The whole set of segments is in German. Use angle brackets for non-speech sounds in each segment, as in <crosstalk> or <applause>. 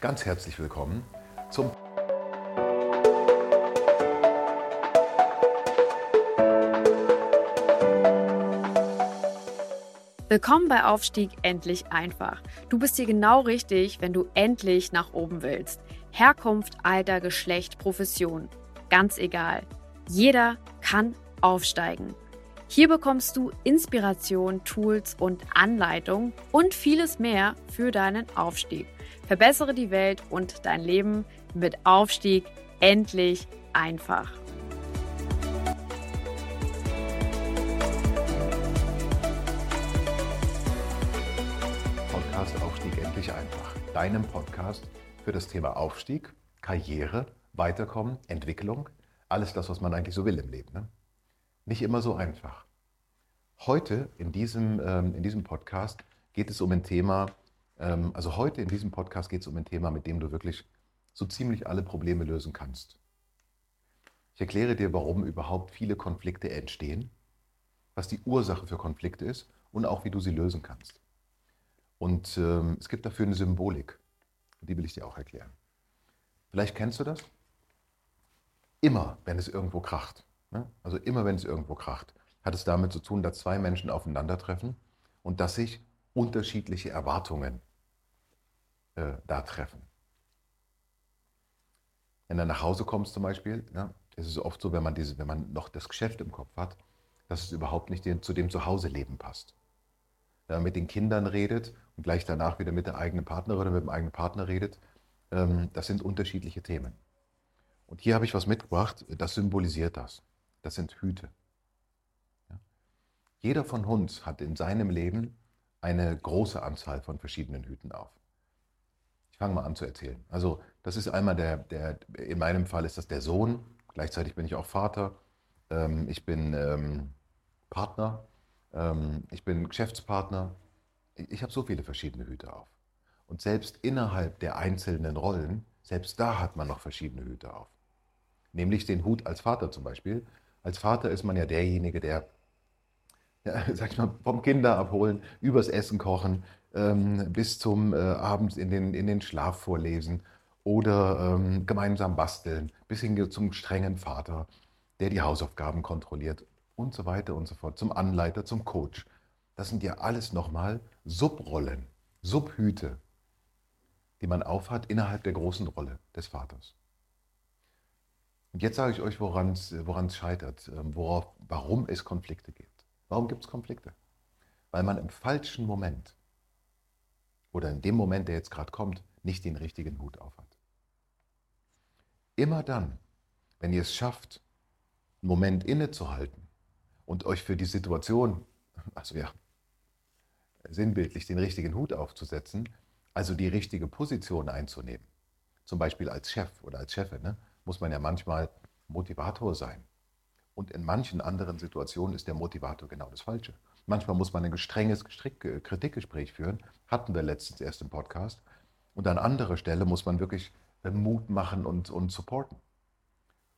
Ganz herzlich willkommen zum Willkommen bei Aufstieg endlich einfach. Du bist hier genau richtig, wenn du endlich nach oben willst. Herkunft, Alter, Geschlecht, Profession. Ganz egal. Jeder kann aufsteigen. Hier bekommst du Inspiration, Tools und Anleitung und vieles mehr für deinen Aufstieg. Verbessere die Welt und dein Leben mit Aufstieg endlich einfach. Podcast Aufstieg endlich einfach. Deinem Podcast für das Thema Aufstieg, Karriere, Weiterkommen, Entwicklung, alles das, was man eigentlich so will im Leben. Ne? nicht immer so einfach. Heute in diesem, ähm, in diesem Podcast geht es um ein Thema, ähm, also heute in diesem Podcast geht es um ein Thema, mit dem du wirklich so ziemlich alle Probleme lösen kannst. Ich erkläre dir, warum überhaupt viele Konflikte entstehen, was die Ursache für Konflikte ist und auch wie du sie lösen kannst. Und ähm, es gibt dafür eine Symbolik, die will ich dir auch erklären. Vielleicht kennst du das. Immer, wenn es irgendwo kracht, Ne? Also immer wenn es irgendwo kracht, hat es damit zu tun, dass zwei Menschen aufeinandertreffen und dass sich unterschiedliche Erwartungen äh, da treffen. Wenn du nach Hause kommst zum Beispiel, ja, ist es oft so, wenn man, diese, wenn man noch das Geschäft im Kopf hat, dass es überhaupt nicht zu dem Zuhause-Leben passt. Wenn man mit den Kindern redet und gleich danach wieder mit der eigenen Partnerin oder mit dem eigenen Partner redet, ähm, das sind unterschiedliche Themen. Und hier habe ich was mitgebracht, das symbolisiert das das sind Hüte. Jeder von uns hat in seinem Leben eine große Anzahl von verschiedenen Hüten auf. Ich fange mal an zu erzählen. Also das ist einmal der, der, in meinem Fall ist das der Sohn, gleichzeitig bin ich auch Vater, ähm, ich bin ähm, Partner, ähm, ich bin Geschäftspartner. Ich, ich habe so viele verschiedene Hüte auf. Und selbst innerhalb der einzelnen Rollen, selbst da hat man noch verschiedene Hüte auf. Nämlich den Hut als Vater zum Beispiel, als Vater ist man ja derjenige, der, ja, <laughs> sag ich mal, vom Kinder abholen, übers Essen kochen, ähm, bis zum äh, Abend in den, in den Schlaf vorlesen oder ähm, gemeinsam basteln, bis hin zum strengen Vater, der die Hausaufgaben kontrolliert und so weiter und so fort, zum Anleiter, zum Coach. Das sind ja alles nochmal Subrollen, Subhüte, die man aufhat innerhalb der großen Rolle des Vaters. Und jetzt sage ich euch, woran es scheitert, ähm, worauf, warum es Konflikte gibt. Warum gibt es Konflikte? Weil man im falschen Moment oder in dem Moment, der jetzt gerade kommt, nicht den richtigen Hut aufhat. Immer dann, wenn ihr es schafft, einen Moment innezuhalten und euch für die Situation, also ja, sinnbildlich den richtigen Hut aufzusetzen, also die richtige Position einzunehmen, zum Beispiel als Chef oder als Chefin, ne? muss man ja manchmal Motivator sein. Und in manchen anderen Situationen ist der Motivator genau das Falsche. Manchmal muss man ein strenges Kritikgespräch führen, hatten wir letztens erst im Podcast. Und an anderer Stelle muss man wirklich äh, Mut machen und, und supporten.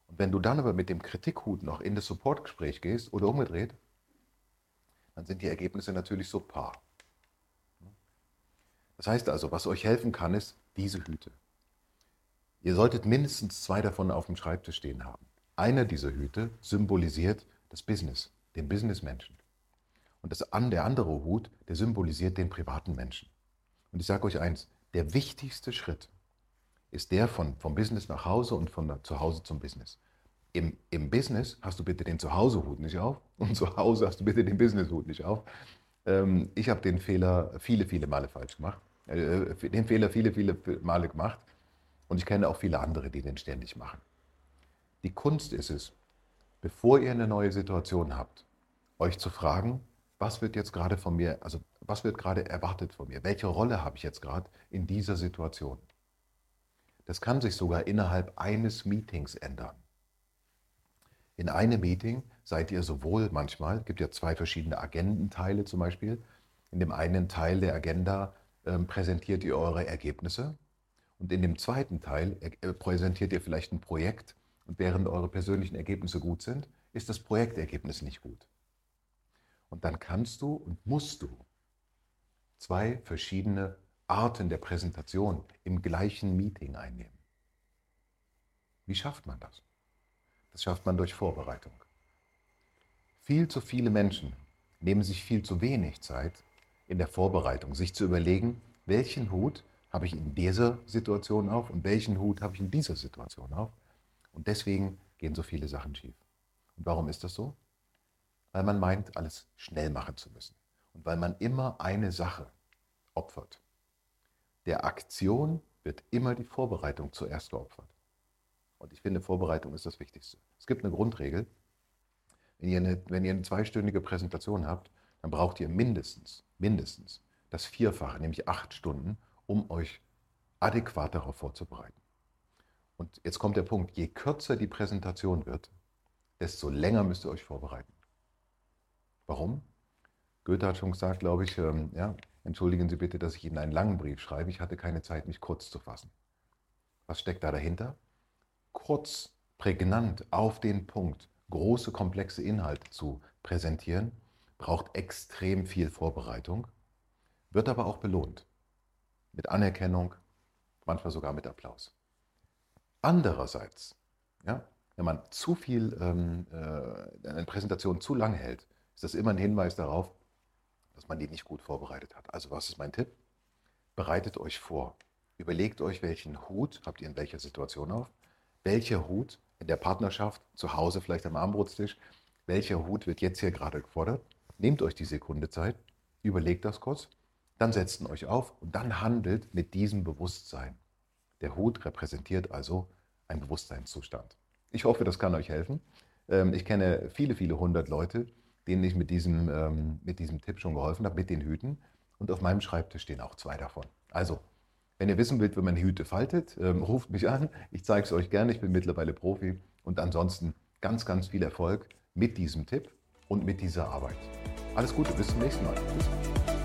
Und wenn du dann aber mit dem Kritikhut noch in das Supportgespräch gehst oder umgedreht, dann sind die Ergebnisse natürlich subpar. Das heißt also, was euch helfen kann, ist diese Hüte. Ihr solltet mindestens zwei davon auf dem Schreibtisch stehen haben. Einer dieser Hüte symbolisiert das Business, den Businessmenschen. Und das, der andere Hut, der symbolisiert den privaten Menschen. Und ich sage euch eins, der wichtigste Schritt ist der von, vom Business nach Hause und von zu Hause zum Business. Im, Im Business hast du bitte den Zuhause-Hut nicht auf <laughs> und zu Hause hast du bitte den Business-Hut nicht auf. Ähm, ich habe den Fehler viele, viele Male falsch gemacht. Äh, den Fehler viele, viele Male gemacht. Und ich kenne auch viele andere, die den ständig machen. Die Kunst ist es, bevor ihr eine neue Situation habt, euch zu fragen, was wird jetzt gerade von mir, also was wird gerade erwartet von mir? Welche Rolle habe ich jetzt gerade in dieser Situation? Das kann sich sogar innerhalb eines Meetings ändern. In einem Meeting seid ihr sowohl manchmal, gibt ja zwei verschiedene Agendenteile zum Beispiel. In dem einen Teil der Agenda äh, präsentiert ihr eure Ergebnisse und in dem zweiten Teil äh, präsentiert ihr vielleicht ein Projekt und während eure persönlichen Ergebnisse gut sind, ist das Projektergebnis nicht gut. Und dann kannst du und musst du zwei verschiedene Arten der Präsentation im gleichen Meeting einnehmen. Wie schafft man das? Das schafft man durch Vorbereitung. Viel zu viele Menschen nehmen sich viel zu wenig Zeit in der Vorbereitung, sich zu überlegen, welchen Hut habe ich in dieser Situation auf und welchen Hut habe ich in dieser Situation auf. Und deswegen gehen so viele Sachen schief. Und warum ist das so? Weil man meint, alles schnell machen zu müssen. Und weil man immer eine Sache opfert. Der Aktion wird immer die Vorbereitung zuerst geopfert. Und ich finde, Vorbereitung ist das Wichtigste. Es gibt eine Grundregel. Wenn ihr eine, wenn ihr eine zweistündige Präsentation habt, dann braucht ihr mindestens, mindestens das Vierfache, nämlich acht Stunden, um euch adäquat darauf vorzubereiten. Und jetzt kommt der Punkt, je kürzer die Präsentation wird, desto länger müsst ihr euch vorbereiten. Warum? Goethe hat schon gesagt, glaube ich, ähm, ja, entschuldigen Sie bitte, dass ich Ihnen einen langen Brief schreibe. Ich hatte keine Zeit, mich kurz zu fassen. Was steckt da dahinter? Kurz, prägnant, auf den Punkt, große, komplexe Inhalte zu präsentieren, braucht extrem viel Vorbereitung, wird aber auch belohnt. Mit Anerkennung, manchmal sogar mit Applaus. Andererseits, ja, wenn man zu viel, ähm, äh, eine Präsentation zu lang hält, ist das immer ein Hinweis darauf, dass man die nicht gut vorbereitet hat. Also was ist mein Tipp? Bereitet euch vor. Überlegt euch, welchen Hut habt ihr in welcher Situation auf. Welcher Hut in der Partnerschaft, zu Hause vielleicht am Armbrotstisch, welcher Hut wird jetzt hier gerade gefordert? Nehmt euch die Sekunde Zeit, überlegt das kurz, dann setzt ihn euch auf und dann handelt mit diesem Bewusstsein. Der Hut repräsentiert also einen Bewusstseinszustand. Ich hoffe, das kann euch helfen. Ähm, ich kenne viele, viele hundert Leute, denen ich mit diesem, ähm, mit diesem Tipp schon geholfen habe, mit den Hüten. Und auf meinem Schreibtisch stehen auch zwei davon. Also, wenn ihr wissen wollt, wie man Hüte faltet, ähm, ruft mich an. Ich zeige es euch gerne. Ich bin mittlerweile Profi. Und ansonsten ganz, ganz viel Erfolg mit diesem Tipp und mit dieser Arbeit. Alles Gute, bis zum nächsten Mal. Tschüss.